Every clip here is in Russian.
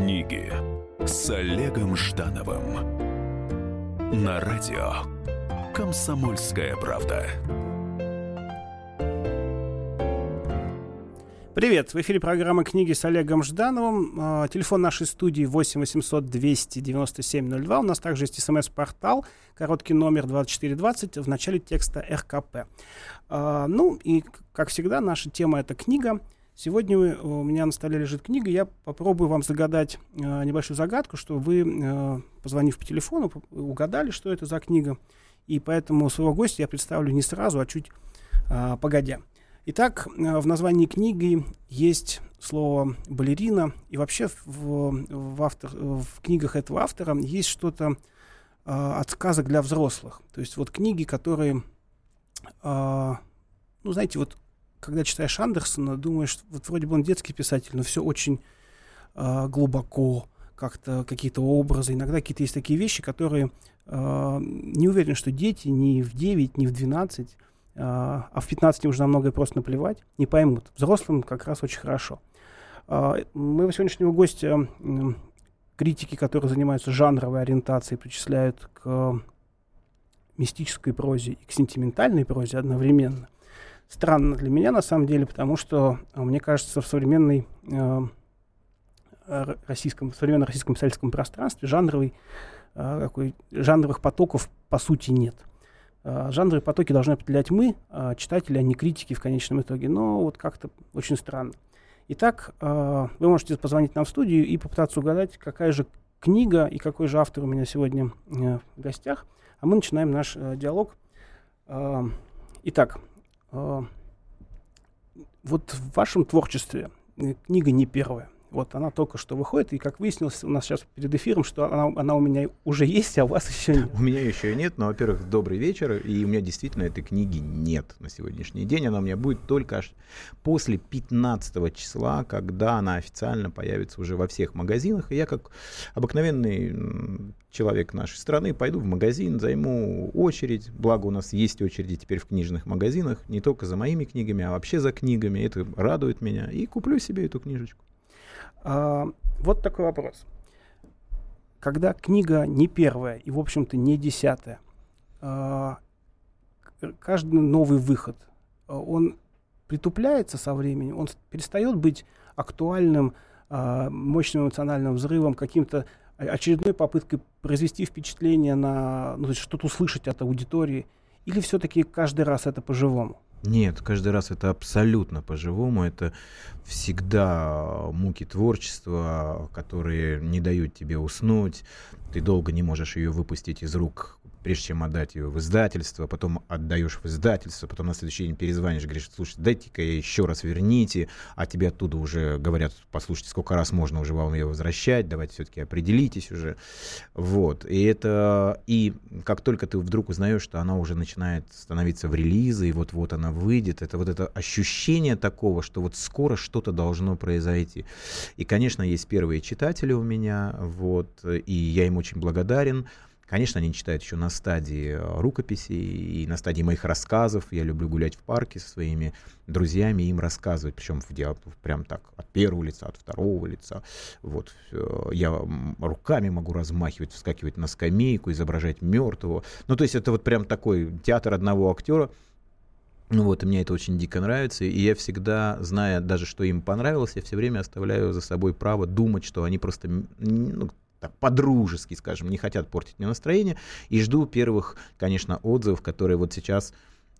Книги с Олегом Ждановым на радио Комсомольская правда. Привет, в эфире программа «Книги» с Олегом Ждановым. А, телефон нашей студии 8 800 297 02. У нас также есть смс-портал, короткий номер 2420, в начале текста РКП. А, ну и, как всегда, наша тема — это книга. Сегодня у меня на столе лежит книга. Я попробую вам загадать а, небольшую загадку, чтобы вы, позвонив по телефону, угадали, что это за книга. И поэтому своего гостя я представлю не сразу, а чуть погодя. Итак, э, в названии книги есть слово балерина, и вообще в, в, автор, в книгах этого автора есть что-то э, от сказок для взрослых. То есть вот книги, которые, э, ну знаете, вот когда читаешь Андерсона, думаешь, вот вроде бы он детский писатель, но все очень э, глубоко, как-то какие-то образы, иногда какие-то есть такие вещи, которые э, не уверен, что дети ни в 9, ни в 12 а, а в 15 уже на многое просто наплевать, не поймут. Взрослым как раз очень хорошо. А, моего сегодняшнего гостя критики, которые занимаются жанровой ориентацией, причисляют к мистической прозе и к сентиментальной прозе одновременно. Странно для меня на самом деле, потому что, а, мне кажется, в современной российском, в современном российском писательском пространстве жанровый, какой, жанровых потоков по сути нет. Жанры и потоки должны определять мы, а, читатели, а не критики в конечном итоге. Но вот как-то очень странно. Итак, а, вы можете позвонить нам в студию и попытаться угадать, какая же книга и какой же автор у меня сегодня э, в гостях. А мы начинаем наш э, диалог. Итак, вот в вашем творчестве э, книга не первая. Вот она только что выходит, и как выяснилось у нас сейчас перед эфиром, что она, она у меня уже есть, а у вас еще нет. У меня еще нет, но, во-первых, добрый вечер, и у меня действительно этой книги нет на сегодняшний день. Она у меня будет только аж после 15 числа, когда она официально появится уже во всех магазинах. И я, как обыкновенный человек нашей страны, пойду в магазин, займу очередь. Благо у нас есть очереди теперь в книжных магазинах, не только за моими книгами, а вообще за книгами. Это радует меня. И куплю себе эту книжечку. А, вот такой вопрос. Когда книга не первая и, в общем-то, не десятая, а, каждый новый выход, а, он притупляется со временем, он перестает быть актуальным, мощным эмоциональным взрывом, каким-то очередной попыткой произвести впечатление на, ну, что-то услышать от аудитории, или все-таки каждый раз это по-живому? Нет, каждый раз это абсолютно по-живому. Это всегда муки творчества, которые не дают тебе уснуть. Ты долго не можешь ее выпустить из рук прежде чем отдать ее в издательство, потом отдаешь в издательство, потом на следующий день перезвонишь, говоришь, слушай, дайте-ка еще раз верните, а тебе оттуда уже говорят, послушайте, сколько раз можно уже вам ее возвращать, давайте все-таки определитесь уже. Вот. И это, и как только ты вдруг узнаешь, что она уже начинает становиться в релизы, и вот-вот она выйдет, это вот это ощущение такого, что вот скоро что-то должно произойти. И, конечно, есть первые читатели у меня, вот, и я им очень благодарен. Конечно, они читают еще на стадии э, рукописи и на стадии моих рассказов. Я люблю гулять в парке со своими друзьями и им рассказывать, причем в диалог прям так от первого лица, от второго лица. Вот э, я руками могу размахивать, вскакивать на скамейку, изображать мертвого. Ну, то есть это вот прям такой театр одного актера. Ну вот, и мне это очень дико нравится, и я всегда, зная даже, что им понравилось, я все время оставляю за собой право думать, что они просто ну, так, по-дружески, скажем, не хотят портить мне настроение. И жду первых, конечно, отзывов, которые вот сейчас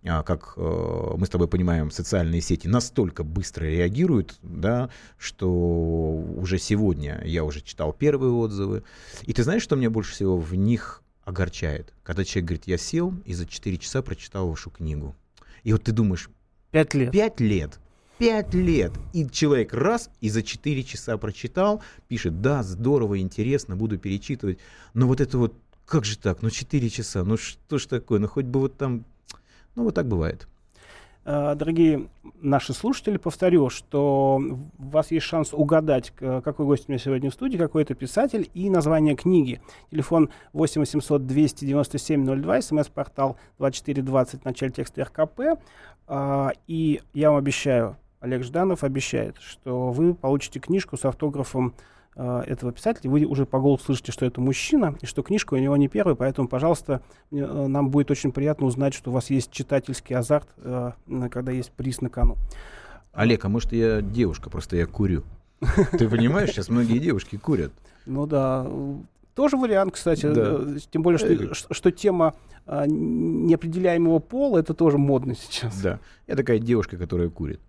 а, как э, мы с тобой понимаем, социальные сети настолько быстро реагируют, да, что уже сегодня я уже читал первые отзывы. И ты знаешь, что мне больше всего в них огорчает? Когда человек говорит, я сел и за 4 часа прочитал вашу книгу. И вот ты думаешь, Пять лет. Пять лет пять лет. И человек раз и за 4 часа прочитал, пишет, да, здорово, интересно, буду перечитывать. Но вот это вот, как же так, ну 4 часа, ну что ж такое, ну хоть бы вот там, ну вот так бывает. А, дорогие наши слушатели, повторю, что у вас есть шанс угадать, какой гость у меня сегодня в студии, какой это писатель и название книги. Телефон 8 800 297 02, смс-портал 2420 в начале текста РКП. И я вам обещаю, Олег Жданов обещает, что вы получите книжку с автографом э, этого писателя, вы уже по голосу слышите, что это мужчина, и что книжка у него не первая, поэтому, пожалуйста, мне, э, нам будет очень приятно узнать, что у вас есть читательский азарт, э, когда есть приз на кону. Олег, а может я девушка, просто я курю? Ты понимаешь, сейчас многие девушки курят. Ну да, тоже вариант, кстати. Да. Тем более, что, что, что тема а, неопределяемого пола это тоже модно сейчас. Да. Я такая девушка, которая курит.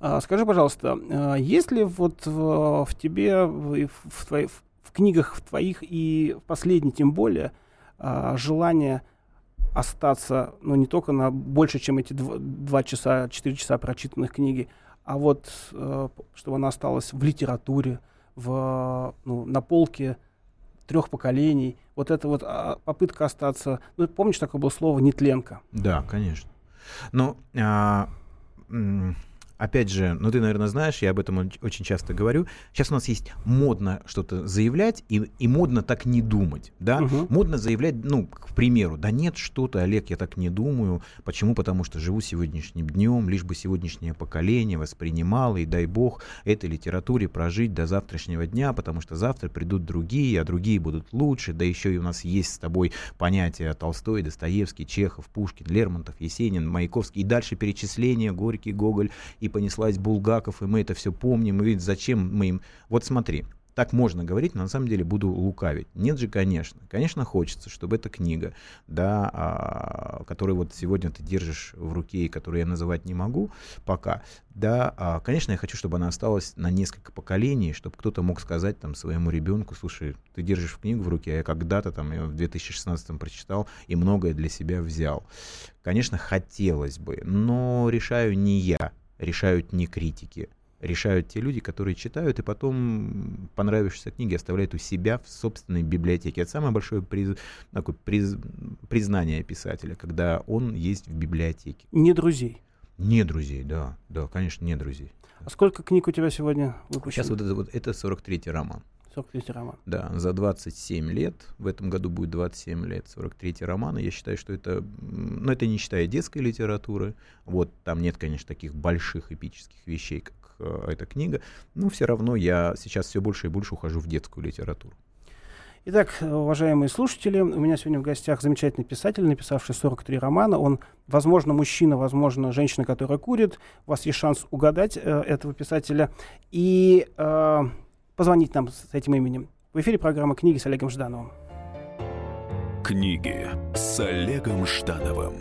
А, скажи, пожалуйста, а, есть ли вот в, в тебе, в, твои, в книгах в твоих и в последней тем более, а, желание остаться, ну, не только на больше, чем эти два, два часа, четыре часа прочитанных книги, а вот э, чтобы она осталась в литературе, в, ну, на полке трех поколений. Вот это вот попытка остаться... Ну, помнишь, такое было слово «нетленка»? Да, конечно. Но а, опять же, ну ты, наверное, знаешь, я об этом очень часто говорю. Сейчас у нас есть модно что-то заявлять и, и модно так не думать, да? Угу. Модно заявлять, ну, к примеру, да нет что-то, Олег, я так не думаю. Почему? Потому что живу сегодняшним днем, лишь бы сегодняшнее поколение воспринимало, и дай бог этой литературе прожить до завтрашнего дня, потому что завтра придут другие, а другие будут лучше, да еще и у нас есть с тобой понятия Толстой, Достоевский, Чехов, Пушкин, Лермонтов, Есенин, Маяковский, и дальше перечисление, Горький, Гоголь, и понеслась Булгаков, и мы это все помним, и ведь зачем мы им... Вот смотри, так можно говорить, но на самом деле буду лукавить. Нет же, конечно. Конечно, хочется, чтобы эта книга, да, а, которую вот сегодня ты держишь в руке и которую я называть не могу пока, да, а, конечно, я хочу, чтобы она осталась на несколько поколений, чтобы кто-то мог сказать там своему ребенку, слушай, ты держишь книгу в руке, а я когда-то там в 2016 прочитал и многое для себя взял. Конечно, хотелось бы, но решаю не я, решают не критики, решают те люди, которые читают и потом понравившиеся книги оставляют у себя в собственной библиотеке. Это самое большое приз, такое приз, признание писателя, когда он есть в библиотеке. Не друзей. Не друзей, да, да, конечно, не друзей. А сколько книг у тебя сегодня выпущено? Сейчас вот это, вот это 43-й роман. 43 роман. Да, за 27 лет, в этом году будет 27 лет, 43 роман, я считаю, что это, ну, это не считая детской литературы, вот, там нет, конечно, таких больших эпических вещей, как э, эта книга, но все равно я сейчас все больше и больше ухожу в детскую литературу. Итак, уважаемые слушатели, у меня сегодня в гостях замечательный писатель, написавший 43 романа. Он, возможно, мужчина, возможно, женщина, которая курит. У вас есть шанс угадать э, этого писателя. И э, позвонить нам с этим именем. В эфире программа «Книги» с Олегом Ждановым. Книги с Олегом Ждановым.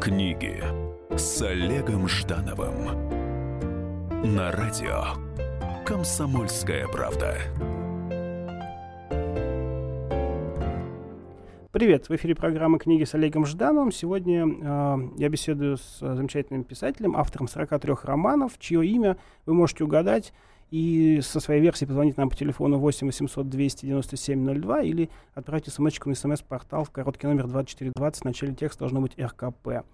Книги с Олегом Ждановым. На радио «Комсомольская правда». Привет, в эфире программы «Книги с Олегом Ждановым». Сегодня э, я беседую с э, замечательным писателем, автором 43 романов, чье имя вы можете угадать и со своей версией позвонить нам по телефону 8 800 297 02 или отправьте смс на смс-портал в короткий номер 2420. В начале текста должно быть РКП.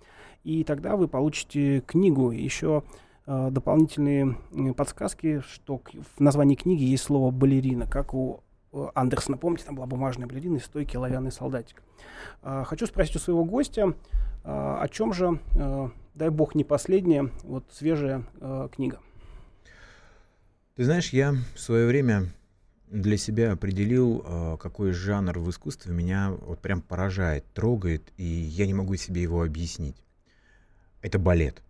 И тогда вы получите книгу. Еще э, дополнительные подсказки, что в названии книги есть слово «балерина», как у Андерсона, помните, там была бумажная бледина и стойкий оловянный солдатик. А, хочу спросить у своего гостя, а, о чем же, а, дай бог, не последняя, вот свежая книга. Ты знаешь, я в свое время для себя определил, какой жанр в искусстве меня вот прям поражает, трогает, и я не могу себе его объяснить. Это балет.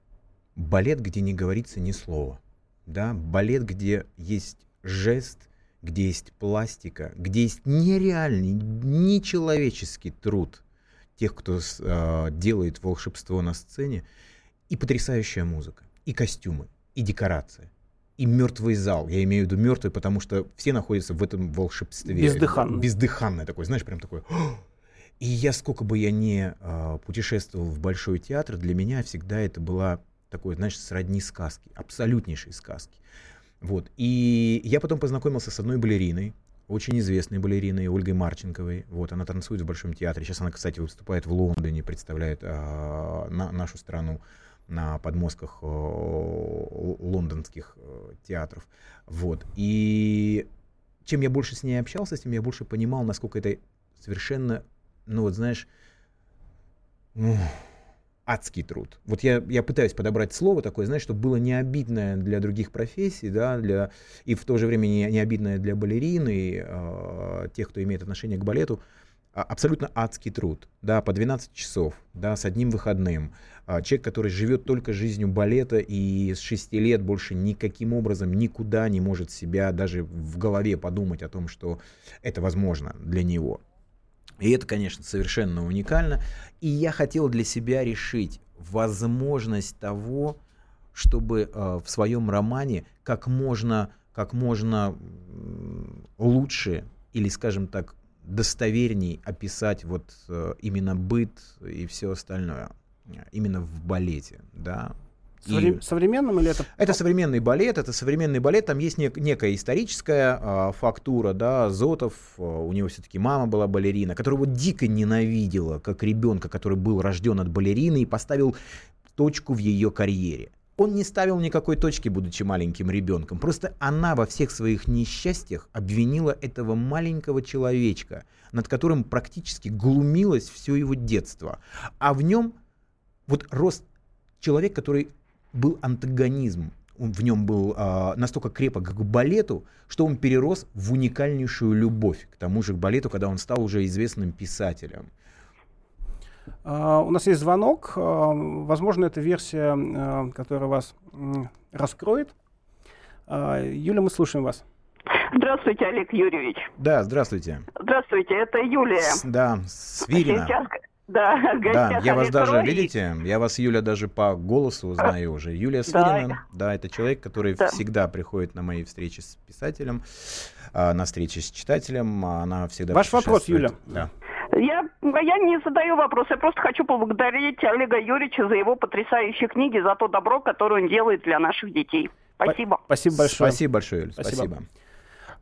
Балет, где не говорится ни слова. Да? Балет, где есть жест, где есть пластика, где есть нереальный, нечеловеческий труд тех, кто э, делает волшебство на сцене, и потрясающая музыка, и костюмы, и декорация, и мертвый зал. Я имею в виду мертвый, потому что все находятся в этом волшебстве. Бездыханный. Бездыханное такое, знаешь, прям такое. И я, сколько бы я ни э, путешествовал в Большой театр, для меня всегда это была такой, знаешь, сродни сказки, абсолютнейшей сказки. Вот. И я потом познакомился с одной балериной, очень известной балериной Ольгой Марченковой. Вот, она танцует в Большом театре. Сейчас она, кстати, выступает в Лондоне, представляет а, на, нашу страну на подмостках а, лондонских а, театров. Вот. И чем я больше с ней общался, тем я больше понимал, насколько это совершенно, ну вот знаешь, адский труд. Вот я, я пытаюсь подобрать слово такое, знаешь, чтобы было не обидное для других профессий, да, для, и в то же время не, не обидное для балерины, э, тех, кто имеет отношение к балету. А, абсолютно адский труд, да, по 12 часов, да, с одним выходным. А, человек, который живет только жизнью балета и с 6 лет больше никаким образом никуда не может себя даже в голове подумать о том, что это возможно для него. И это, конечно, совершенно уникально. И я хотел для себя решить возможность того, чтобы э, в своем романе как можно, как можно лучше или, скажем так, достоверней описать вот э, именно быт и все остальное именно в балете, да. И современным или это? Это современный балет, это современный балет, там есть нек- некая историческая а, фактура, да, Зотов, а, у него все-таки мама была балерина, которого дико ненавидела, как ребенка, который был рожден от балерины и поставил точку в ее карьере. Он не ставил никакой точки, будучи маленьким ребенком. Просто она во всех своих несчастьях обвинила этого маленького человечка, над которым практически глумилось все его детство. А в нем вот рост человек, который был антагонизм, он в нем был а, настолько крепок к балету, что он перерос в уникальнейшую любовь к тому же к балету, когда он стал уже известным писателем. Uh, у нас есть звонок. Uh, возможно, это версия, uh, которая вас раскроет. Юля, мы слушаем вас. Здравствуйте, Олег Юрьевич. Да, здравствуйте. Здравствуйте, это Юлия. С, да, Свирина. Сейчас, да, да, я вас даже, видите, я вас, Юля, даже по голосу узнаю уже. Юлия Свирина, да, да это человек, который да. всегда приходит на мои встречи с писателем, на встречи с читателем, она всегда Ваш вопрос, Юля. Да. Я, я не задаю вопрос, я просто хочу поблагодарить Олега Юрьевича за его потрясающие книги, за то добро, которое он делает для наших детей. Спасибо. Спасибо большое. Спасибо большое, Юля. Спасибо. Спасибо.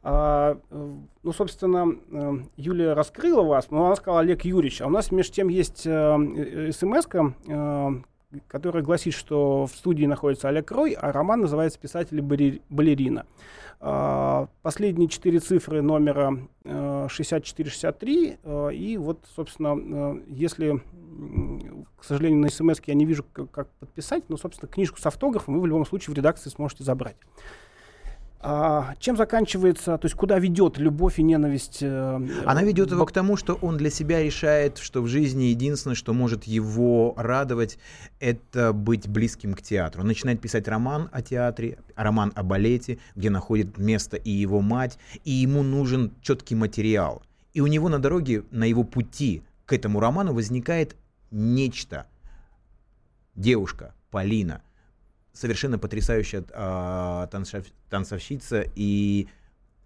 А, ну, собственно, э, Юлия раскрыла вас, но она сказала Олег Юрьевич. А у нас, между тем, есть э, э, смс которая гласит, что в студии находится Олег Рой, а роман называется «Писатель балерина». А, последние четыре цифры номера 6463. И вот, собственно, если, к сожалению, на смс я не вижу, как подписать, но, собственно, книжку с автографом вы в любом случае в редакции сможете забрать. А, чем заканчивается, то есть куда ведет любовь и ненависть? Э, Она ведет его к тому, что он для себя решает, что в жизни единственное, что может его радовать, это быть близким к театру. Он начинает писать роман о театре, роман о балете, где находит место и его мать, и ему нужен четкий материал. И у него на дороге, на его пути к этому роману возникает нечто. Девушка, Полина, совершенно потрясающая э, танцовщица и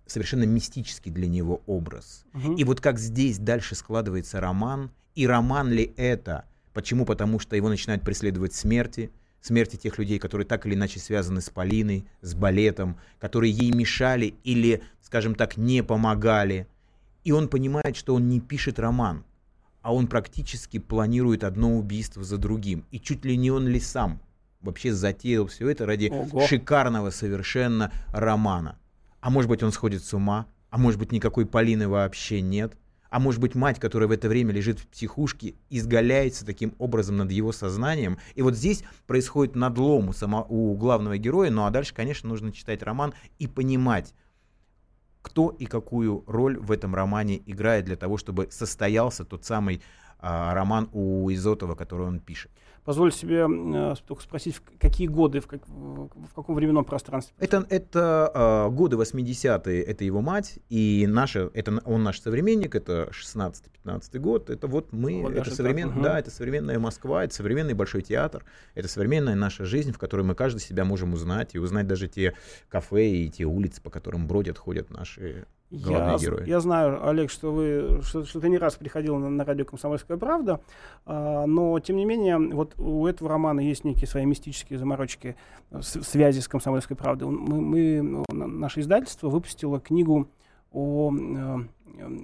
совершенно мистический для него образ. Угу. И вот как здесь дальше складывается роман, и роман ли это? Почему? Потому что его начинают преследовать смерти, смерти тех людей, которые так или иначе связаны с Полиной, с балетом, которые ей мешали или, скажем так, не помогали. И он понимает, что он не пишет роман, а он практически планирует одно убийство за другим. И чуть ли не он ли сам вообще затеял все это ради Ого. шикарного совершенно романа. А может быть, он сходит с ума, а может быть, никакой Полины вообще нет. А может быть, мать, которая в это время лежит в психушке, изгаляется таким образом над его сознанием. И вот здесь происходит надлом у, само, у главного героя. Ну а дальше, конечно, нужно читать роман и понимать, кто и какую роль в этом романе играет для того, чтобы состоялся тот самый а, роман у Изотова, который он пишет позволю себе э, только спросить, в какие годы, в, как, в каком временном пространстве? Это, это э, годы 80-е, это его мать, и наша, это он наш современник, это 16-15 год, это вот мы, вот это, современ, угу. да, это современная Москва, это современный Большой театр, это современная наша жизнь, в которой мы каждый себя можем узнать, и узнать даже те кафе и те улицы, по которым бродят, ходят наши я, герои. Я знаю, Олег, что вы что, что ты не раз приходил на, на радио «Комсомольская правда», а, но, тем не менее, вот у этого романа есть некие свои мистические заморочки с, связи с «Комсомольской правдой». Мы, мы, наше издательство выпустило книгу о э,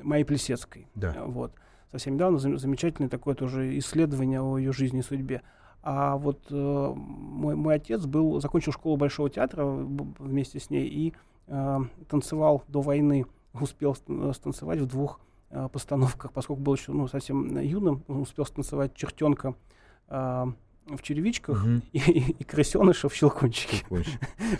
Майе Плесецкой. Да. Вот. Совсем недавно замечательное такое тоже исследование о ее жизни и судьбе. А вот э, мой, мой отец был, закончил школу Большого театра вместе с ней и э, танцевал до войны успел э, станцевать в двух э, постановках, поскольку был еще ну, совсем юным, он успел станцевать чертенка э, в черевичках угу. и, и, и крысеныша в щелкунчике.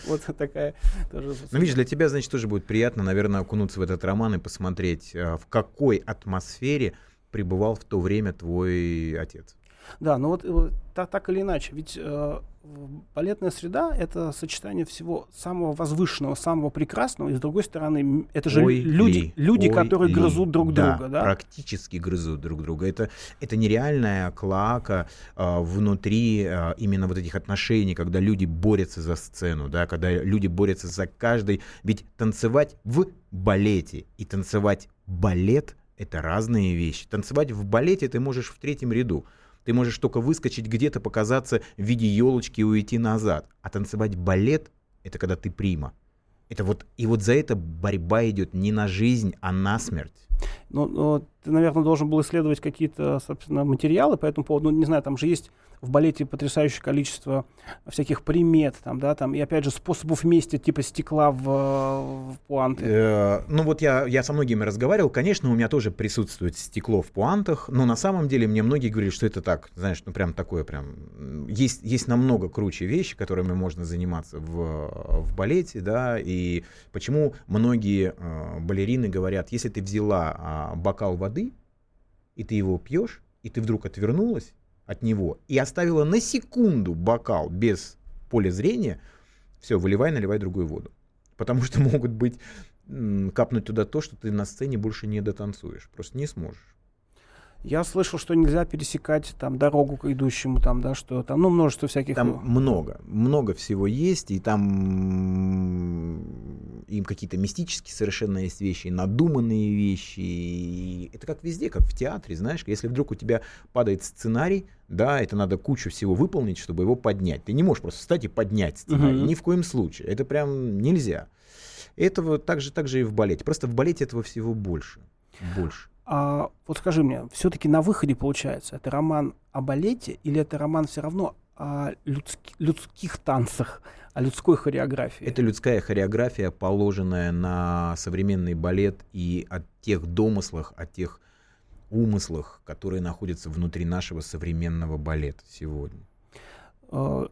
Вот такая тоже... Ну, видишь, для тебя, значит, тоже будет приятно, наверное, окунуться в этот роман и посмотреть, э, в какой атмосфере пребывал в то время твой отец. Да, ну вот, вот так, так или иначе, ведь э, балетная среда — это сочетание всего самого возвышенного, самого прекрасного, и с другой стороны, это же ой люди, ли, люди которые ли. грызут друг да, друга. Да, практически грызут друг друга. Это, это нереальная клака э, внутри э, именно вот этих отношений, когда люди борются за сцену, да, когда люди борются за каждый. Ведь танцевать в балете и танцевать балет — это разные вещи. Танцевать в балете ты можешь в третьем ряду. Ты можешь только выскочить где-то, показаться в виде елочки и уйти назад. А танцевать балет — это когда ты прима. Это вот, и вот за это борьба идет не на жизнь, а на смерть. Ну, ну, ты, наверное, должен был исследовать какие-то, собственно, материалы по этому поводу. Ну, не знаю, там же есть в балете потрясающее количество всяких примет, там, да, там, и опять же способов вместе, типа стекла в, в пуанты. Э, ну вот я, я со многими разговаривал, конечно, у меня тоже присутствует стекло в пуантах, но на самом деле мне многие говорили, что это так, знаешь, ну прям такое прям, есть, есть намного круче вещи, которыми можно заниматься в, в балете, да, и почему многие э, балерины говорят, если ты взяла э, бокал воды, и ты его пьешь, и ты вдруг отвернулась от него, и оставила на секунду бокал без поля зрения, все, выливай, наливай другую воду. Потому что могут быть капнуть туда то, что ты на сцене больше не дотанцуешь. Просто не сможешь. Я слышал, что нельзя пересекать там дорогу к идущему, там, да, что там, ну, множество всяких. Там много, много всего есть, и там им какие-то мистические совершенно есть вещи, надуманные вещи. И это как везде, как в театре, знаешь, если вдруг у тебя падает сценарий, да, это надо кучу всего выполнить, чтобы его поднять. Ты не можешь просто встать и поднять сценарий, uh-huh. ни в коем случае. Это прям нельзя. Этого так же, так же и в балете. Просто в балете этого всего больше. Больше. А, вот скажи мне, все-таки на выходе получается, это роман о балете или это роман все равно о людски, людских танцах, о людской хореографии? Это людская хореография, положенная на современный балет и о тех домыслах, о тех умыслах, которые находятся внутри нашего современного балета сегодня. А,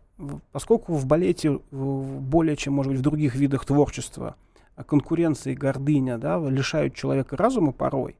поскольку в балете более чем, может быть, в других видах творчества конкуренция и гордыня да, лишают человека разума порой,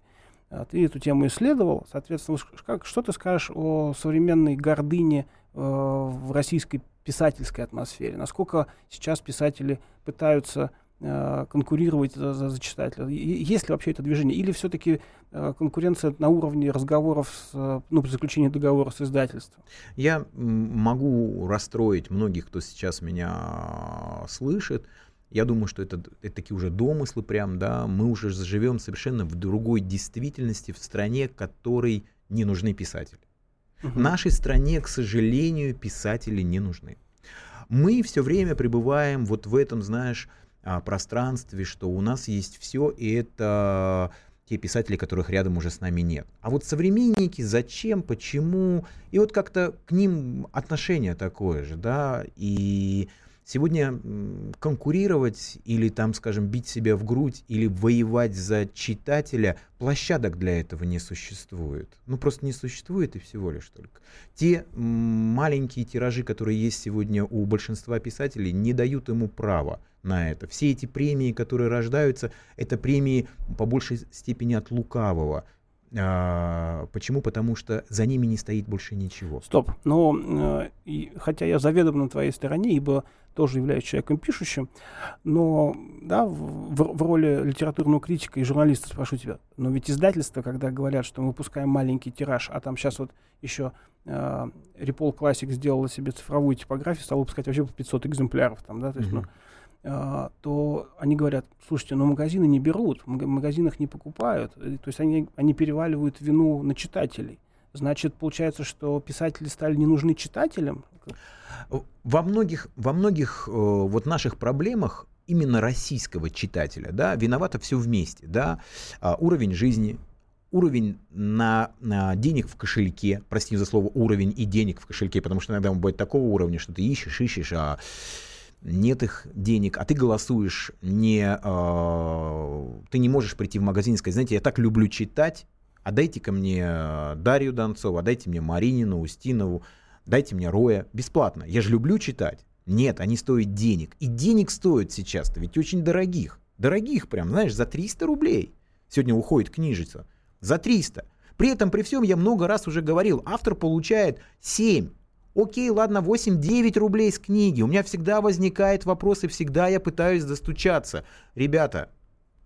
ты эту тему исследовал, соответственно, как, что ты скажешь о современной гордыне э, в российской писательской атмосфере? Насколько сейчас писатели пытаются э, конкурировать за, за, за читателя? Есть ли вообще это движение? Или все-таки э, конкуренция на уровне разговоров, с, ну, при заключении договора с издательством? Я могу расстроить многих, кто сейчас меня слышит, я думаю, что это, это такие уже домыслы прям, да, мы уже живем совершенно в другой действительности, в стране, которой не нужны писатели. Угу. Нашей стране, к сожалению, писатели не нужны. Мы все время пребываем вот в этом, знаешь, а, пространстве, что у нас есть все, и это те писатели, которых рядом уже с нами нет. А вот современники, зачем, почему, и вот как-то к ним отношение такое же, да, и Сегодня конкурировать или там, скажем, бить себя в грудь или воевать за читателя, площадок для этого не существует. Ну, просто не существует и всего лишь только. Те маленькие тиражи, которые есть сегодня у большинства писателей, не дают ему права на это. Все эти премии, которые рождаются, это премии по большей степени от лукавого. А, почему? Потому что за ними не стоит больше ничего. Стоп. Но э, и, хотя я заведомо на твоей стороне, ибо тоже являюсь человеком пишущим, но да, в, в роли литературного критика и журналиста спрошу тебя, но ведь издательства, когда говорят, что мы выпускаем маленький тираж, а там сейчас вот еще э, Repol Classic сделала себе цифровую типографию, стала выпускать вообще по 500 экземпляров, там, да, то есть, mm-hmm. ну, э, то они говорят, слушайте, но магазины не берут, в магазинах не покупают, то есть они, они переваливают вину на читателей. Значит, получается, что писатели стали не нужны читателям? Во многих, во многих э, вот наших проблемах именно российского читателя, да, виновато все вместе, да, а, уровень жизни, уровень на, на денег в кошельке, прости за слово уровень и денег в кошельке, потому что иногда он бывает такого уровня, что ты ищешь, ищешь, а нет их денег, а ты голосуешь не, э, ты не можешь прийти в магазин и сказать, знаете, я так люблю читать, а дайте ко мне Дарью Донцову, а дайте мне Маринину, Устинову, дайте мне Роя, бесплатно. Я же люблю читать. Нет, они стоят денег. И денег стоят сейчас-то, ведь очень дорогих. Дорогих прям, знаешь, за 300 рублей. Сегодня уходит книжица. За 300. При этом, при всем, я много раз уже говорил, автор получает 7, окей, ладно, 8-9 рублей с книги. У меня всегда возникает вопрос, и всегда я пытаюсь достучаться. Ребята,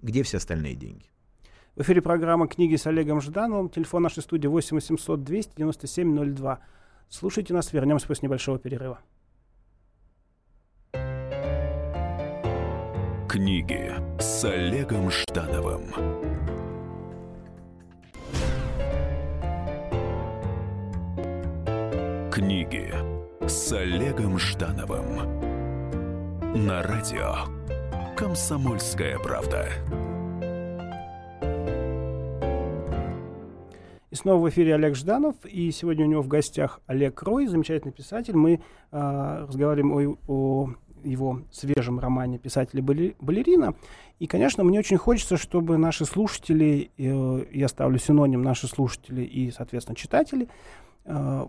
где все остальные деньги? В эфире программа «Книги с Олегом Ждановым». Телефон нашей студии 8 800 297 02. Слушайте нас, вернемся после небольшого перерыва. Книги с Олегом Ждановым. Книги с Олегом Ждановым. На радио «Комсомольская правда». И снова в эфире Олег Жданов, и сегодня у него в гостях Олег Рой, замечательный писатель. Мы э, разговариваем о, о его свежем романе писателя балерина. И, конечно, мне очень хочется, чтобы наши слушатели, э, я ставлю синоним наши слушатели и, соответственно, читатели,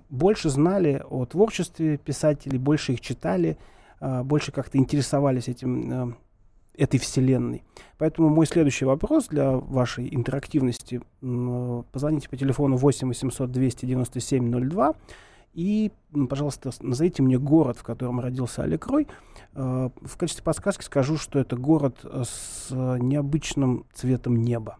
больше знали о творчестве писателей, больше их читали, э, больше как-то интересовались этим, этой вселенной. Поэтому мой следующий вопрос для вашей интерактивности. Позвоните по телефону 8 800 297 02 и, пожалуйста, назовите мне город, в котором родился Олег Рой. Э, в качестве подсказки скажу, что это город э, с необычным цветом неба.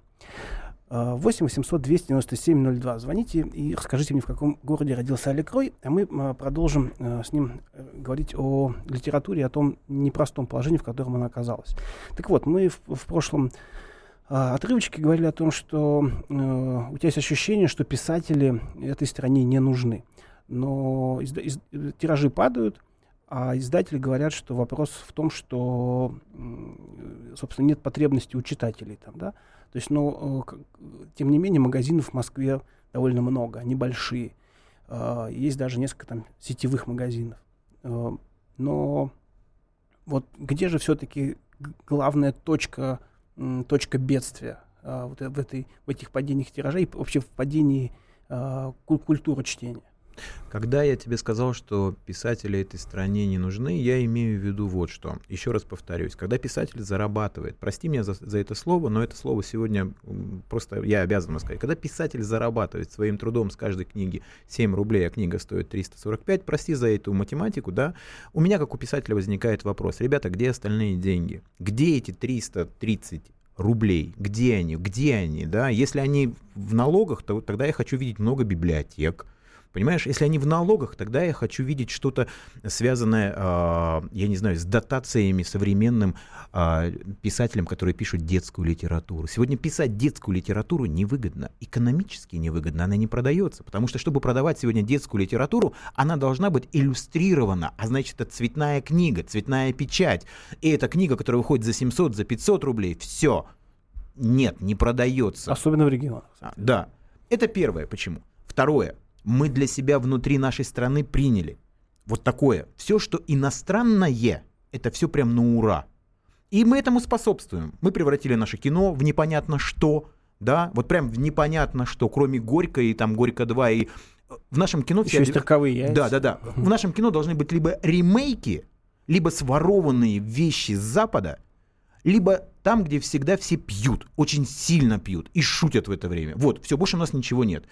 8 800 297 02. Звоните и расскажите мне, в каком городе родился Олег Рой, а мы э, продолжим с ним говорить о литературе, о том непростом положении, в котором она оказалась. Так вот, мы в, в прошлом отрывочке говорили о том, что у тебя есть ощущение, что писатели этой стране не нужны но из, из, тиражи падают, а издатели говорят, что вопрос в том, что, собственно, нет потребности у читателей там, да. То есть, ну, тем не менее, магазинов в Москве довольно много, они большие. А, есть даже несколько там сетевых магазинов. А, но вот где же все-таки главная точка, точка бедствия а, вот в, этой, в этих падениях тиражей, вообще в падении культуры чтения? Когда я тебе сказал, что писатели этой стране не нужны, я имею в виду вот что. Еще раз повторюсь. Когда писатель зарабатывает, прости меня за, за это слово, но это слово сегодня просто я обязан сказать. Когда писатель зарабатывает своим трудом с каждой книги 7 рублей, а книга стоит 345, прости за эту математику, да, у меня как у писателя возникает вопрос. Ребята, где остальные деньги? Где эти 330 рублей. Где они? Где они? Да? Если они в налогах, то тогда я хочу видеть много библиотек, Понимаешь, если они в налогах, тогда я хочу видеть что-то связанное, э, я не знаю, с дотациями современным э, писателям, которые пишут детскую литературу. Сегодня писать детскую литературу невыгодно, экономически невыгодно, она не продается, потому что, чтобы продавать сегодня детскую литературу, она должна быть иллюстрирована, а значит, это цветная книга, цветная печать. И эта книга, которая выходит за 700, за 500 рублей, все, нет, не продается. Особенно в регионах. А, да. Это первое. Почему? Второе мы для себя внутри нашей страны приняли. Вот такое. Все, что иностранное, это все прям на ура. И мы этому способствуем. Мы превратили наше кино в непонятно что, да, вот прям в непонятно что, кроме Горько и там Горько 2 и э, в нашем кино... Еще все... строковые яйца. Да, да, да. В нашем кино должны быть либо ремейки, либо сворованные вещи с Запада, либо там, где всегда все пьют, очень сильно пьют и шутят в это время. Вот, все, больше у нас ничего нет.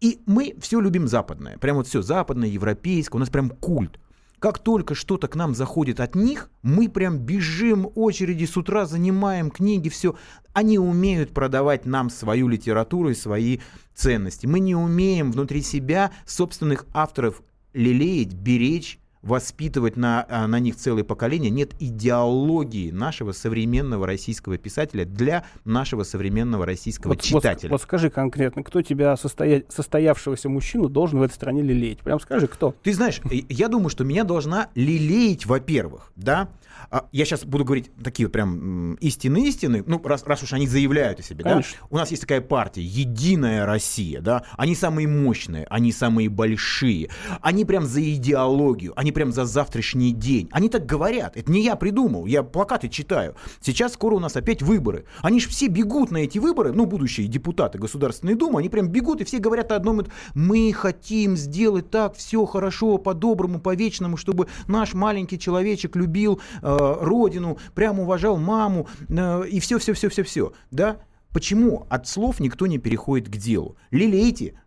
И мы все любим западное. Прям вот все западное, европейское. У нас прям культ. Как только что-то к нам заходит от них, мы прям бежим очереди с утра, занимаем книги, все. Они умеют продавать нам свою литературу и свои ценности. Мы не умеем внутри себя собственных авторов лелеять, беречь, воспитывать на, а, на них целое поколение, нет идеологии нашего современного российского писателя для нашего современного российского вот, читателя. Вот, вот скажи конкретно, кто тебя состоя... состоявшегося мужчину должен в этой стране лелеять? Прям скажи, кто? Ты знаешь, я думаю, что меня должна лелеять, во-первых, да, а, я сейчас буду говорить такие вот прям истины истины, ну, раз, раз уж они заявляют о себе, Конечно. да, у нас есть такая партия, Единая Россия, да, они самые мощные, они самые большие, они прям за идеологию, они прям за завтрашний день. Они так говорят. Это не я придумал. Я плакаты читаю. Сейчас скоро у нас опять выборы. Они же все бегут на эти выборы, ну, будущие депутаты Государственной Думы, они прям бегут и все говорят о одном. Мы хотим сделать так, все хорошо, по-доброму, по-вечному, чтобы наш маленький человечек любил э, родину, прям уважал маму э, и все-все-все-все-все. Да? Почему от слов никто не переходит к делу? Лелейте,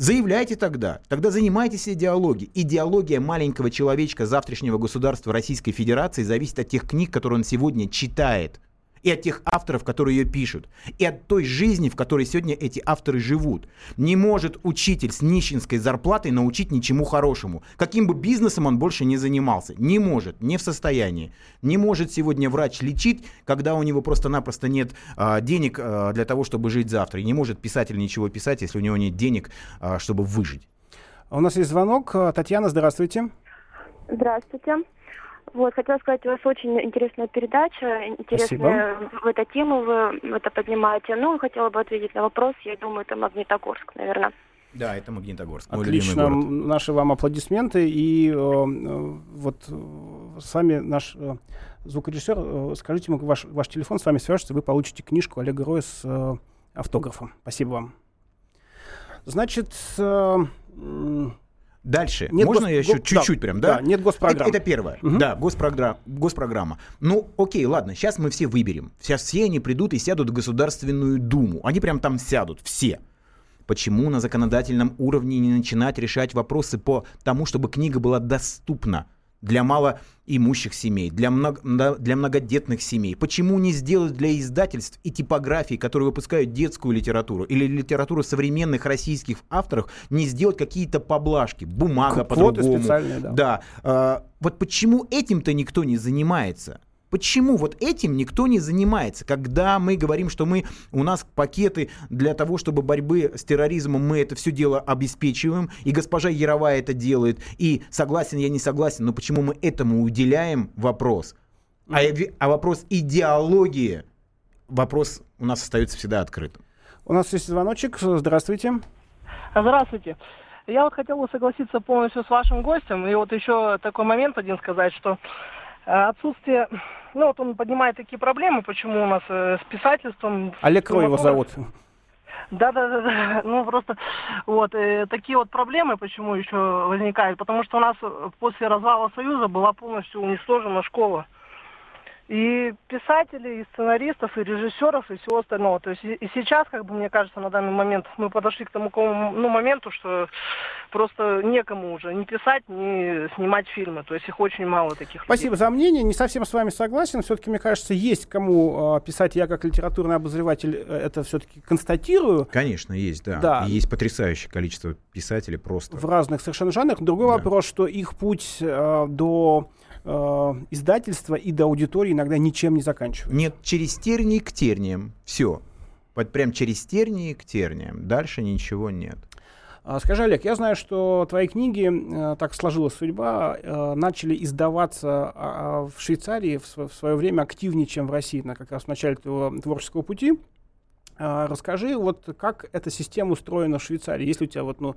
Заявляйте тогда. Тогда занимайтесь идеологией. Идеология маленького человечка завтрашнего государства Российской Федерации зависит от тех книг, которые он сегодня читает и от тех авторов, которые ее пишут, и от той жизни, в которой сегодня эти авторы живут. Не может учитель с нищенской зарплатой научить ничему хорошему. Каким бы бизнесом он больше не занимался. Не может, не в состоянии. Не может сегодня врач лечить, когда у него просто-напросто нет а, денег а, для того, чтобы жить завтра. И не может писатель ничего писать, если у него нет денег, а, чтобы выжить. У нас есть звонок. Татьяна, здравствуйте. Здравствуйте. Вот, хотела сказать, у вас очень интересная передача, интересная в этой тему вы это поднимаете. Ну, хотела бы ответить на вопрос, я думаю, это Магнитогорск, наверное. Да, это Магнитогорск. Отлично. Наши вам аплодисменты. И э, э вот э, с вами наш э, звукорежиссер, э, скажите ему ваш, ваш телефон, с вами свяжется, вы получите книжку Олега Роя с э, автографом. Спасибо вам. Значит, э, Дальше. Нет Можно гос... я еще чуть-чуть да, прям, да? Да, нет госпрограмм. Это, это первое. Угу. Да, госпрограмма, госпрограмма. Ну, окей, ладно, сейчас мы все выберем. Сейчас все они придут и сядут в Государственную Думу. Они прям там сядут, все. Почему на законодательном уровне не начинать решать вопросы по тому, чтобы книга была доступна? Для малоимущих семей, для, много, для многодетных семей? Почему не сделать для издательств и типографий, которые выпускают детскую литературу или литературу современных российских авторов, не сделать какие-то поблажки, бумага по-другому? Да. да. А, вот почему этим-то никто не занимается? Почему вот этим никто не занимается? Когда мы говорим, что мы, у нас пакеты для того, чтобы борьбы с терроризмом, мы это все дело обеспечиваем, и госпожа Яровая это делает, и согласен я, не согласен, но почему мы этому уделяем вопрос? А, а вопрос идеологии, вопрос у нас остается всегда открытым. У нас есть звоночек. Здравствуйте. Здравствуйте. Я вот хотел бы согласиться полностью с вашим гостем. И вот еще такой момент один сказать, что э, отсутствие ну вот он поднимает такие проблемы, почему у нас э, с писательством... Олег Рой его зовут. Да, да, да, да. Ну просто вот э, такие вот проблемы, почему еще возникают, потому что у нас после развала Союза была полностью уничтожена школа и писателей, и сценаристов, и режиссеров, и всего остального. То есть и, и сейчас, как бы мне кажется, на данный момент мы подошли к тому ну, моменту, что просто некому уже ни писать, ни снимать фильмы. То есть их очень мало таких. Спасибо людей. за мнение. Не совсем с вами согласен. Все-таки, мне кажется, есть кому э, писать. Я как литературный обозреватель э, это все-таки констатирую. Конечно, есть, да. да. И есть потрясающее количество писателей просто. В разных совершенно жанрах. Другой да. вопрос, что их путь э, до э, издательства и до аудитории иногда ничем не заканчивается. Нет, через тернии к терниям. Все. Вот прям через тернии к терниям. Дальше ничего нет. А, скажи, Олег, я знаю, что твои книги, э, так сложилась судьба, э, начали издаваться а, в Швейцарии в, свое время активнее, чем в России, на как раз в начале твоего творческого пути. А, расскажи, вот как эта система устроена в Швейцарии? Есть ли у тебя вот, ну,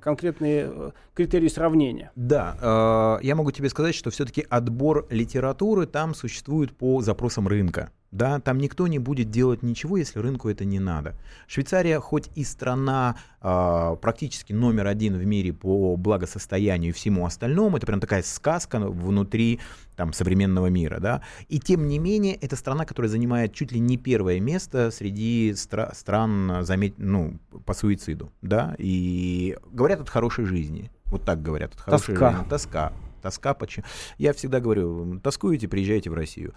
конкретные э, критерии сравнения. Да, э, я могу тебе сказать, что все-таки отбор литературы там существует по запросам рынка. Да, там никто не будет делать ничего, если рынку это не надо. Швейцария, хоть и страна э, практически номер один в мире по благосостоянию и всему остальному, это прям такая сказка внутри там, современного мира, да, и тем не менее, это страна, которая занимает чуть ли не первое место среди стра- стран замет... ну, по суициду, да, и говорят от хорошей жизни, вот так говорят, от хорошей тоска. жизни, тоска, тоска. Почему? Я всегда говорю, тоскуете, приезжайте в Россию.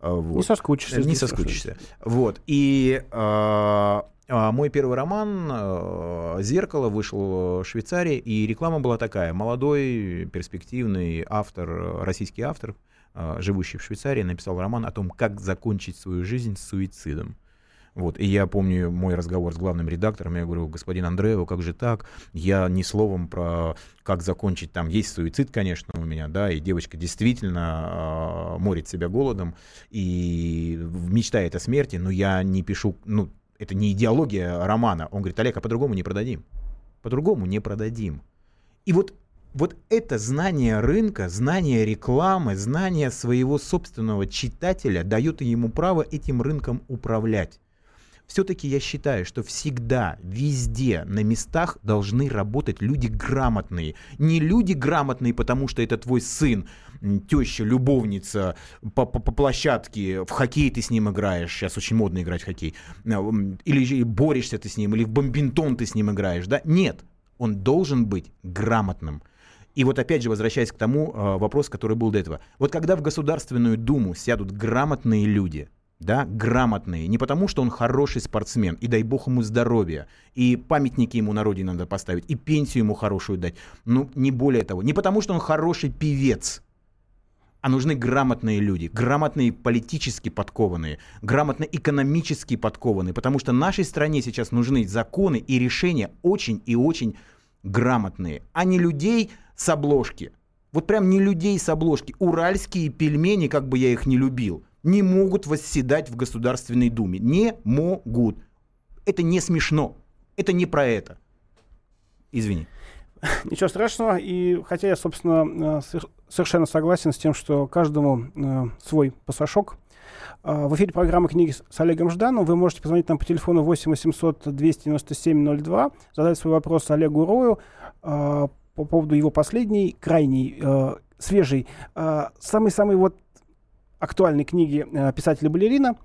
А, вот. Не соскучишься. Не соскучишься. Вот. И а, а, мой первый роман а, «Зеркало» вышел в Швейцарии, и реклама была такая. Молодой, перспективный автор, российский автор, а, живущий в Швейцарии, написал роман о том, как закончить свою жизнь с суицидом. Вот. И я помню мой разговор с главным редактором, я говорю, господин Андреева, как же так? Я ни словом про как закончить, там есть суицид, конечно, у меня, да, и девочка действительно э, морит себя голодом и мечтает о смерти, но я не пишу, ну, это не идеология романа. Он говорит, Олег, а по-другому не продадим. По-другому не продадим. И вот вот это знание рынка, знание рекламы, знание своего собственного читателя дает ему право этим рынком управлять. Все-таки я считаю, что всегда, везде, на местах должны работать люди грамотные. Не люди грамотные, потому что это твой сын, теща, любовница по, по, по площадке, в хоккей ты с ним играешь, сейчас очень модно играть в хоккей, или борешься ты с ним, или в бомбинтон ты с ним играешь, да? Нет, он должен быть грамотным. И вот опять же, возвращаясь к тому э, вопросу, который был до этого. Вот когда в Государственную Думу сядут грамотные люди, да, грамотные, не потому что он хороший спортсмен, и дай бог ему здоровья, и памятники ему на родине надо поставить, и пенсию ему хорошую дать, ну, не более того, не потому что он хороший певец, а нужны грамотные люди, грамотные политически подкованные, грамотно экономически подкованные, потому что нашей стране сейчас нужны законы и решения очень и очень грамотные, а не людей с обложки. Вот прям не людей с обложки. Уральские пельмени, как бы я их не любил, не могут восседать в Государственной Думе. Не могут. Это не смешно. Это не про это. Извини. Ничего страшного. И хотя я, собственно, э, совершенно согласен с тем, что каждому э, свой пасашок. Э, в эфире программы «Книги» с Олегом Жданом. Вы можете позвонить нам по телефону 8 800 297 02, задать свой вопрос Олегу Рою э, по поводу его последней, крайней, свежей, самой-самой вот актуальной книги э, писателя-балерина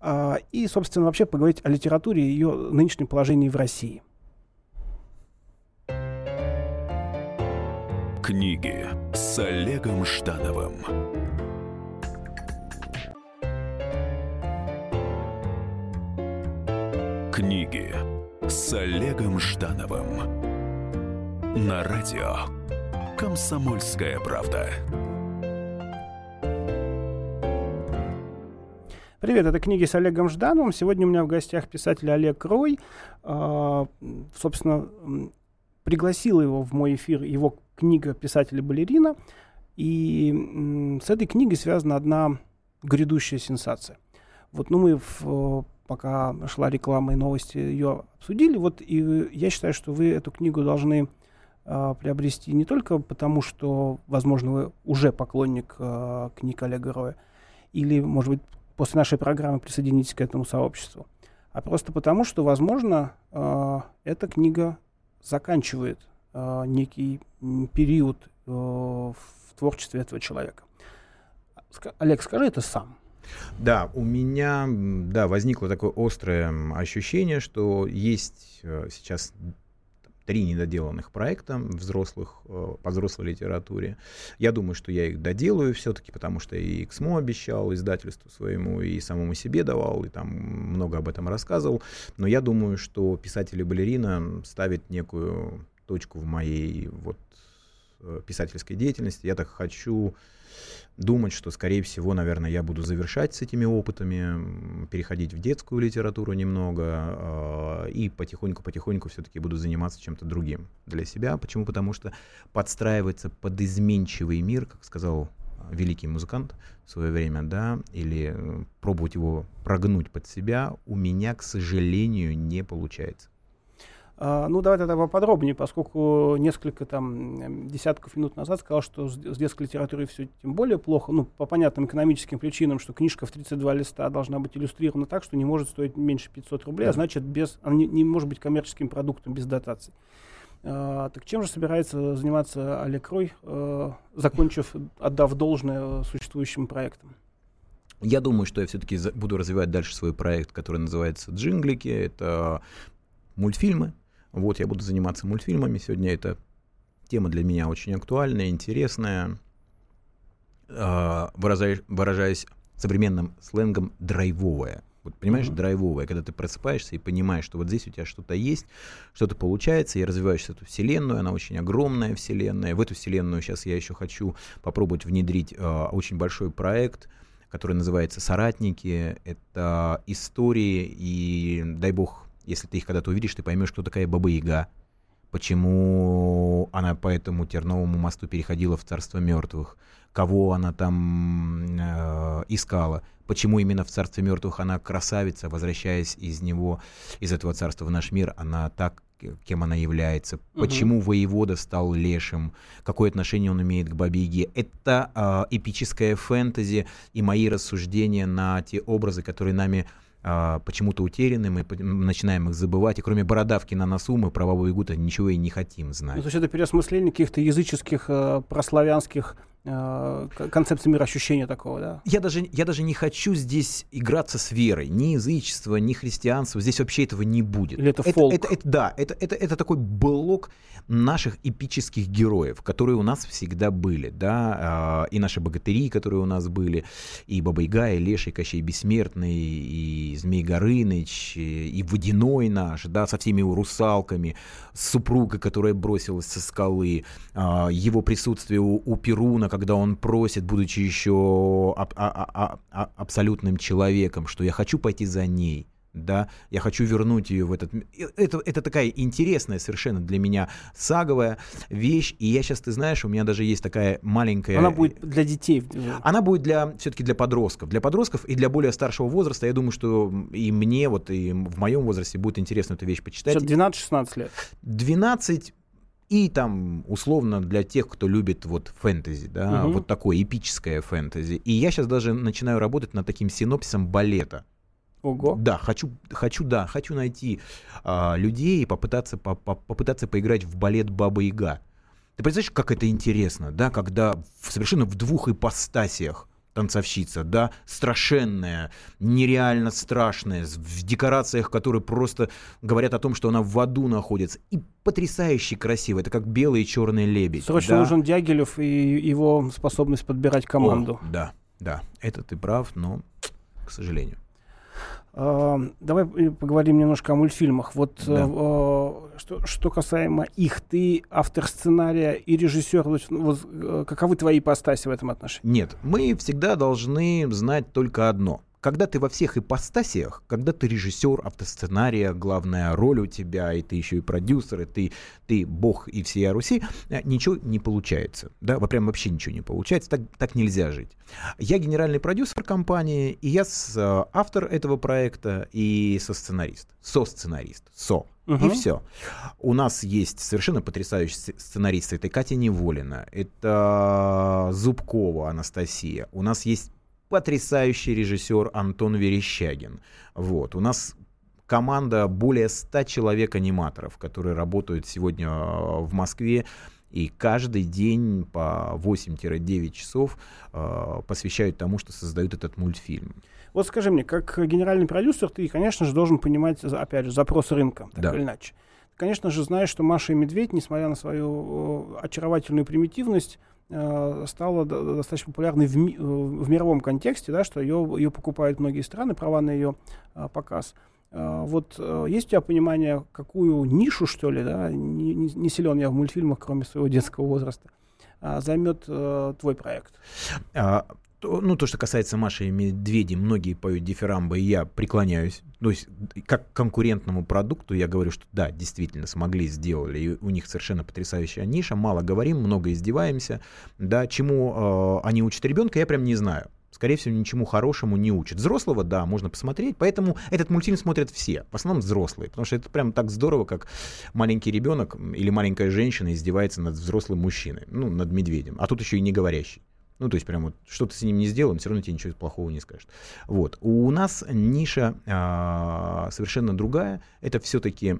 э, и, собственно, вообще поговорить о литературе и ее нынешнем положении в России. Книги с Олегом Ждановым. Книги с Олегом Ждановым. На радио «Комсомольская правда». Привет, это книги с Олегом Ждановым. Сегодня у меня в гостях писатель Олег Рой. А, собственно, пригласил его в мой эфир его книга писателя-балерина. И с этой книгой связана одна грядущая сенсация. Вот, ну, мы в, пока шла реклама и новости ее обсудили. Вот, и я считаю, что вы эту книгу должны э, приобрести не только потому, что, возможно, вы уже поклонник э, книг Олега Роя, или, может быть, после нашей программы присоединитесь к этому сообществу, а просто потому, что, возможно, э, эта книга заканчивает э, некий период э, в творчестве этого человека. Олег, скажи это сам. Да, у меня да, возникло такое острое ощущение, что есть э, сейчас три недоделанных проекта взрослых, э, по взрослой литературе. Я думаю, что я их доделаю все-таки, потому что и КСМО обещал издательству своему, и самому себе давал, и там много об этом рассказывал. Но я думаю, что писатель и балерина ставит некую точку в моей вот писательской деятельности. Я так хочу думать, что, скорее всего, наверное, я буду завершать с этими опытами, переходить в детскую литературу немного э, и потихоньку-потихоньку все-таки буду заниматься чем-то другим для себя. Почему? Потому что подстраиваться под изменчивый мир, как сказал великий музыкант в свое время, да, или э, пробовать его прогнуть под себя, у меня, к сожалению, не получается. А, ну, давай тогда поподробнее, поскольку несколько там десятков минут назад сказал, что с, детской литературой все тем более плохо, ну, по понятным экономическим причинам, что книжка в 32 листа должна быть иллюстрирована так, что не может стоить меньше 500 рублей, а да. а значит, без, она не, не может быть коммерческим продуктом без дотаций. А, так чем же собирается заниматься Олег Рой, а, закончив, отдав должное существующим проектам? Я думаю, что я все-таки буду развивать дальше свой проект, который называется «Джинглики». Это мультфильмы, вот, я буду заниматься мультфильмами. Сегодня эта тема для меня очень актуальная, интересная. Э, выражаясь, выражаясь современным сленгом, драйвовая. Вот, понимаешь, mm-hmm. драйвовая, когда ты просыпаешься и понимаешь, что вот здесь у тебя что-то есть, что-то получается, и развиваешь эту вселенную, она очень огромная вселенная. В эту вселенную сейчас я еще хочу попробовать внедрить э, очень большой проект, который называется «Соратники». Это истории, и дай бог если ты их когда-то увидишь, ты поймешь, кто такая Баба Яга, почему она по этому Терновому мосту переходила в царство мертвых, кого она там э, искала, почему именно в царстве мертвых она красавица, возвращаясь из него, из этого царства в наш мир, она так кем она является, угу. почему воевода стал лешим, какое отношение он имеет к Бабе Яге. Это э, эпическое фэнтези и мои рассуждения на те образы, которые нами а, почему-то утеряны, мы начинаем их забывать, и кроме бородавки на носу мы про Бабу ничего и не хотим знать. Ну, то есть это переосмысление каких-то языческих, э, прославянских э, концепций мироощущения такого, да? Я даже, я даже не хочу здесь играться с верой. Ни язычество, ни христианство. Здесь вообще этого не будет. Или это фолк? Это, это, это, да, это, это, это такой блок наших эпических героев, которые у нас всегда были, да, э, и наши богатыри, которые у нас были, и Баба Яга, и Леша, и Кощей Бессмертный, и Змей Горыныч, и, и Водяной наш, да, со всеми его русалками, супруга, которая бросилась со скалы, э, его присутствие у, у Перуна, когда он просит, будучи еще аб- а- а- а- абсолютным человеком, что я хочу пойти за ней да, я хочу вернуть ее в этот... Это, это такая интересная совершенно для меня саговая вещь, и я сейчас, ты знаешь, у меня даже есть такая маленькая... Она будет для детей? Она будет для, все-таки для подростков. Для подростков и для более старшего возраста, я думаю, что и мне, вот и в моем возрасте будет интересно эту вещь почитать. 12-16 лет? 12 и там, условно, для тех, кто любит вот фэнтези, да, угу. вот такое эпическое фэнтези. И я сейчас даже начинаю работать над таким синопсисом балета. Ого. Да, хочу, хочу, да, хочу найти а, людей и попытаться, по, по, попытаться поиграть в балет Баба Яга. Ты представляешь, как это интересно, да, когда в, совершенно в двух ипостасиях танцовщица, да, страшенная, нереально страшная, в декорациях, которые просто говорят о том, что она в аду находится, и потрясающе красиво, это как белый и черный лебедь. Срочно да? нужен Дягилев и его способность подбирать команду. О, да, да, это ты прав, но, к сожалению. Давай поговорим немножко о мультфильмах. Вот да. э, что, что касаемо их, ты автор сценария и режиссер. Вот, э, каковы твои ипостаси в этом отношении? Нет, мы всегда должны знать только одно когда ты во всех ипостасиях, когда ты режиссер автосценария, главная роль у тебя, и ты еще и продюсер, и ты, ты бог и всея Руси, э, ничего не получается. Да, прям вообще ничего не получается, так, так нельзя жить. Я генеральный продюсер компании, и я с, э, автор этого проекта и со-сценарист. Со-сценарист. Со. Угу. И все. У нас есть совершенно потрясающий сценарист. Это Катя Неволина, это Зубкова Анастасия. У нас есть потрясающий режиссер Антон Верещагин. Вот. У нас команда более 100 человек-аниматоров, которые работают сегодня э, в Москве. И каждый день по 8-9 часов э, посвящают тому, что создают этот мультфильм. Вот скажи мне, как генеральный продюсер, ты, конечно же, должен понимать, опять же, запрос рынка, так да. или иначе. Конечно же, знаешь, что Маша и Медведь, несмотря на свою э, очаровательную примитивность, стала достаточно популярной в, ми, э, в мировом контексте, да, что ее, покупают многие страны, права на ее а, показ. А, вот есть у тебя понимание, какую нишу, что ли, да, не, не, силен я в мультфильмах, кроме своего детского возраста, а, займет а, твой проект? То, ну, то, что касается Маши и Медведей, многие поют дифирамбы, и я преклоняюсь. То есть, как конкурентному продукту я говорю, что да, действительно, смогли, сделали, и у них совершенно потрясающая ниша, мало говорим, много издеваемся, да, чему э, они учат ребенка, я прям не знаю. Скорее всего, ничему хорошему не учат. Взрослого, да, можно посмотреть, поэтому этот мультфильм смотрят все, в основном взрослые, потому что это прям так здорово, как маленький ребенок или маленькая женщина издевается над взрослым мужчиной, ну, над медведем, а тут еще и не говорящий. Ну, то есть, прям вот что ты с ним не сделал, он все равно тебе ничего плохого не скажет. Вот. У нас ниша а, совершенно другая. Это все-таки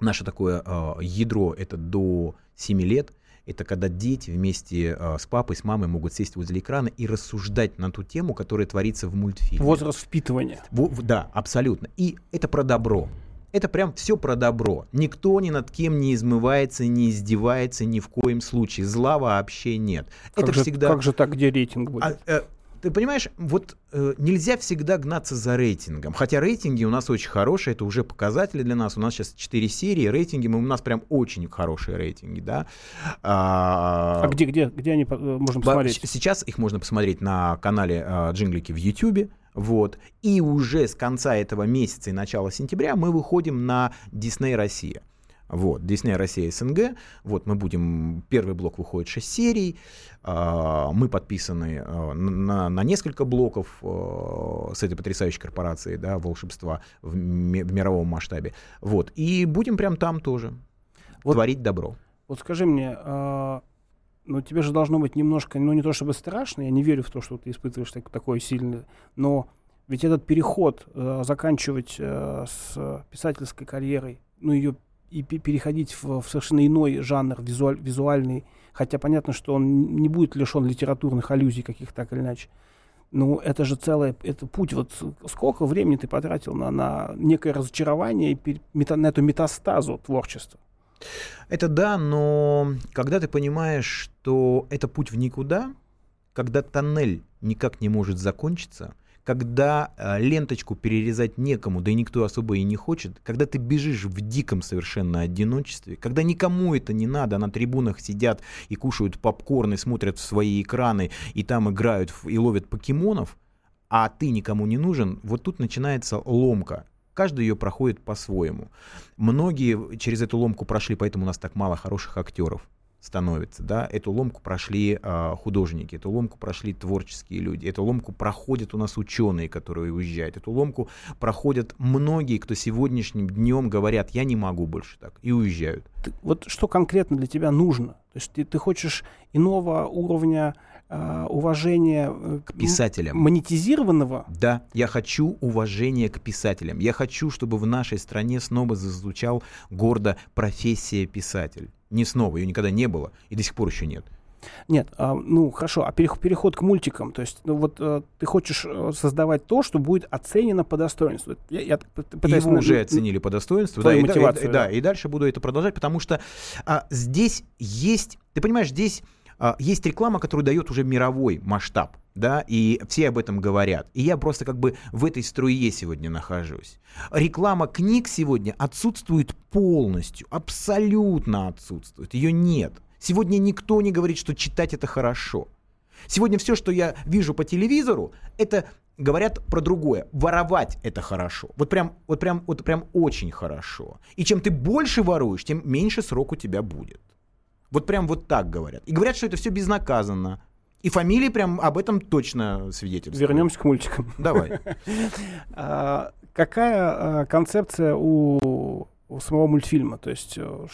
наше такое а, ядро, это до 7 лет. Это когда дети вместе а, с папой, с мамой могут сесть возле экрана и рассуждать на ту тему, которая творится в мультфильме. Возраст впитывания. В, да, абсолютно. И это про добро это прям все про добро. Никто ни над кем не измывается, не издевается ни в коем случае. Зла вообще нет. Как это же, всегда... Как же так, где рейтинг будет? А, э, ты понимаешь, вот э, нельзя всегда гнаться за рейтингом. Хотя рейтинги у нас очень хорошие, это уже показатели для нас. У нас сейчас 4 серии, рейтинги, мы, у нас прям очень хорошие рейтинги, да. А, а где, где, где они э, можно посмотреть? Сейчас их можно посмотреть на канале э, Джинглики в YouTube. Вот. И уже с конца этого месяца и начала сентября мы выходим на Disney Россия. Вот, Дисней Россия СНГ. Вот, мы будем... Первый блок выходит 6 серий. А, мы подписаны а, на, на несколько блоков а, с этой потрясающей корпорацией, да, волшебства в, в мировом масштабе. Вот, и будем прям там тоже вот, творить добро. Вот скажи мне, ну, тебе же должно быть немножко, ну, не то чтобы страшно, я не верю в то, что ты испытываешь так, такое сильное, но ведь этот переход э, заканчивать э, с писательской карьерой, ну, ее и переходить в, в совершенно иной жанр, визуаль, визуальный, хотя понятно, что он не будет лишен литературных аллюзий каких-то так или иначе. Ну, это же целый это путь. Вот сколько времени ты потратил на, на некое разочарование и мета, на эту метастазу творчества? Это да, но когда ты понимаешь, что это путь в никуда, когда тоннель никак не может закончиться, когда э, ленточку перерезать некому, да и никто особо и не хочет, когда ты бежишь в диком совершенно одиночестве, когда никому это не надо, на трибунах сидят и кушают попкорн и смотрят в свои экраны, и там играют и ловят покемонов, а ты никому не нужен, вот тут начинается ломка. Каждый ее проходит по-своему. Многие через эту ломку прошли, поэтому у нас так мало хороших актеров становится, да, эту ломку прошли э, художники, эту ломку прошли творческие люди, эту ломку проходят у нас ученые, которые уезжают, эту ломку проходят многие, кто сегодняшним днем говорят, я не могу больше так, и уезжают. Ты, вот что конкретно для тебя нужно? То есть ты, ты хочешь иного уровня э, уважения к писателям. Монетизированного? Да, я хочу уважения к писателям. Я хочу, чтобы в нашей стране снова зазвучал гордо профессия писатель не снова, ее никогда не было и до сих пор еще нет. Нет, а, ну хорошо, а переход, переход к мультикам, то есть ну, вот а, ты хочешь э, создавать то, что будет оценено по достоинству. Я, я пытаюсь Его на, уже оценили по достоинству, да, и, и, да, да, и дальше буду это продолжать, потому что а, здесь есть, ты понимаешь, здесь есть реклама, которая дает уже мировой масштаб, да, и все об этом говорят. И я просто как бы в этой струе сегодня нахожусь. Реклама книг сегодня отсутствует полностью, абсолютно отсутствует, ее нет. Сегодня никто не говорит, что читать это хорошо. Сегодня все, что я вижу по телевизору, это говорят про другое. Воровать это хорошо. Вот прям, вот прям, вот прям очень хорошо. И чем ты больше воруешь, тем меньше срок у тебя будет. Вот прям вот так говорят. И говорят, что это все безнаказанно. И фамилии прям об этом точно свидетельствуют. Вернемся к мультикам. Давай. А, какая а, концепция у у самого мультфильма. То есть э,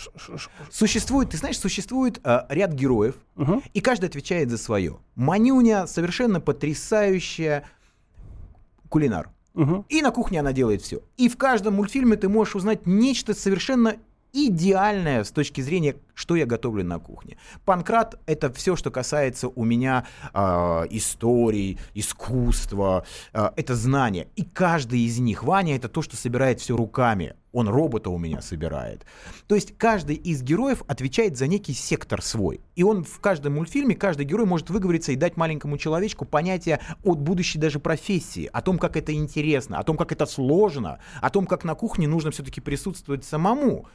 существует, ты знаешь, существует э, ряд героев, угу. и каждый отвечает за свое. Манюня совершенно потрясающая кулинар. Угу. И на кухне она делает все. И в каждом мультфильме ты можешь узнать нечто совершенно идеальное с точки зрения, что я готовлю на кухне. Панкрат — это все, что касается у меня э, истории, искусства, э, это знания. И каждый из них, Ваня, это то, что собирает все руками. Он робота у меня собирает. То есть каждый из героев отвечает за некий сектор свой. И он в каждом мультфильме, каждый герой может выговориться и дать маленькому человечку понятие от будущей даже профессии, о том, как это интересно, о том, как это сложно, о том, как на кухне нужно все-таки присутствовать самому.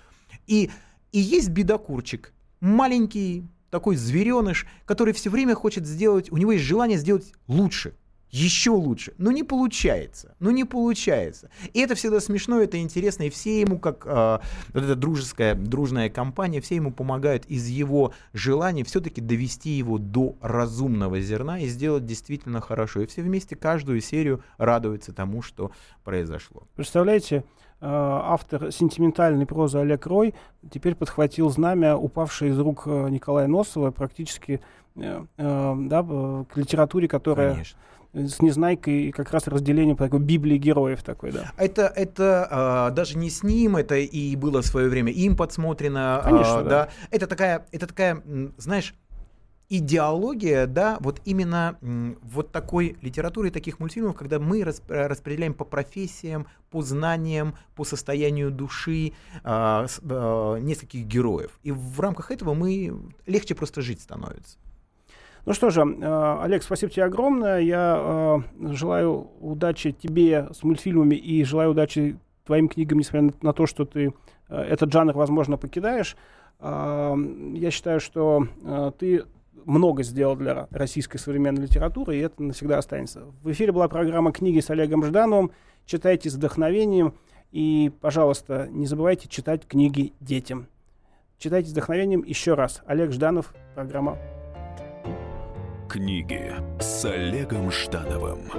И, и есть бедокурчик, маленький такой звереныш, который все время хочет сделать, у него есть желание сделать лучше, еще лучше. Но не получается. Но не получается. И это всегда смешно, это интересно. И все ему, как э, вот эта дружеская, дружная компания, все ему помогают из его желания все-таки довести его до разумного зерна и сделать действительно хорошо. И все вместе каждую серию радуются тому, что произошло. Представляете, Э, автор сентиментальной прозы Олег Рой теперь подхватил знамя, упавшее из рук э, Николая Носова, практически э, да, к литературе, которая... Конечно с Незнайкой как раз разделение по такой Библии героев такой, да. Это, это а, даже не с ним, это и было в свое время им подсмотрено. Конечно, а, да. да. Это такая, это такая, знаешь, идеология, да, вот именно вот такой литературы, таких мультфильмов, когда мы распределяем по профессиям, по знаниям, по состоянию души э, э, нескольких героев. И в рамках этого мы легче просто жить становится. Ну что же, э, Олег, спасибо тебе огромное. Я э, желаю удачи тебе с мультфильмами и желаю удачи твоим книгам, несмотря на, то, что ты э, этот жанр, возможно, покидаешь. Я считаю, что ты много сделал для российской современной литературы, и это навсегда останется. В эфире была программа «Книги» с Олегом Ждановым. Читайте с вдохновением И, пожалуйста, не забывайте читать книги детям. Читайте с вдохновением еще раз. Олег Жданов, программа Книги с Олегом Ждановым.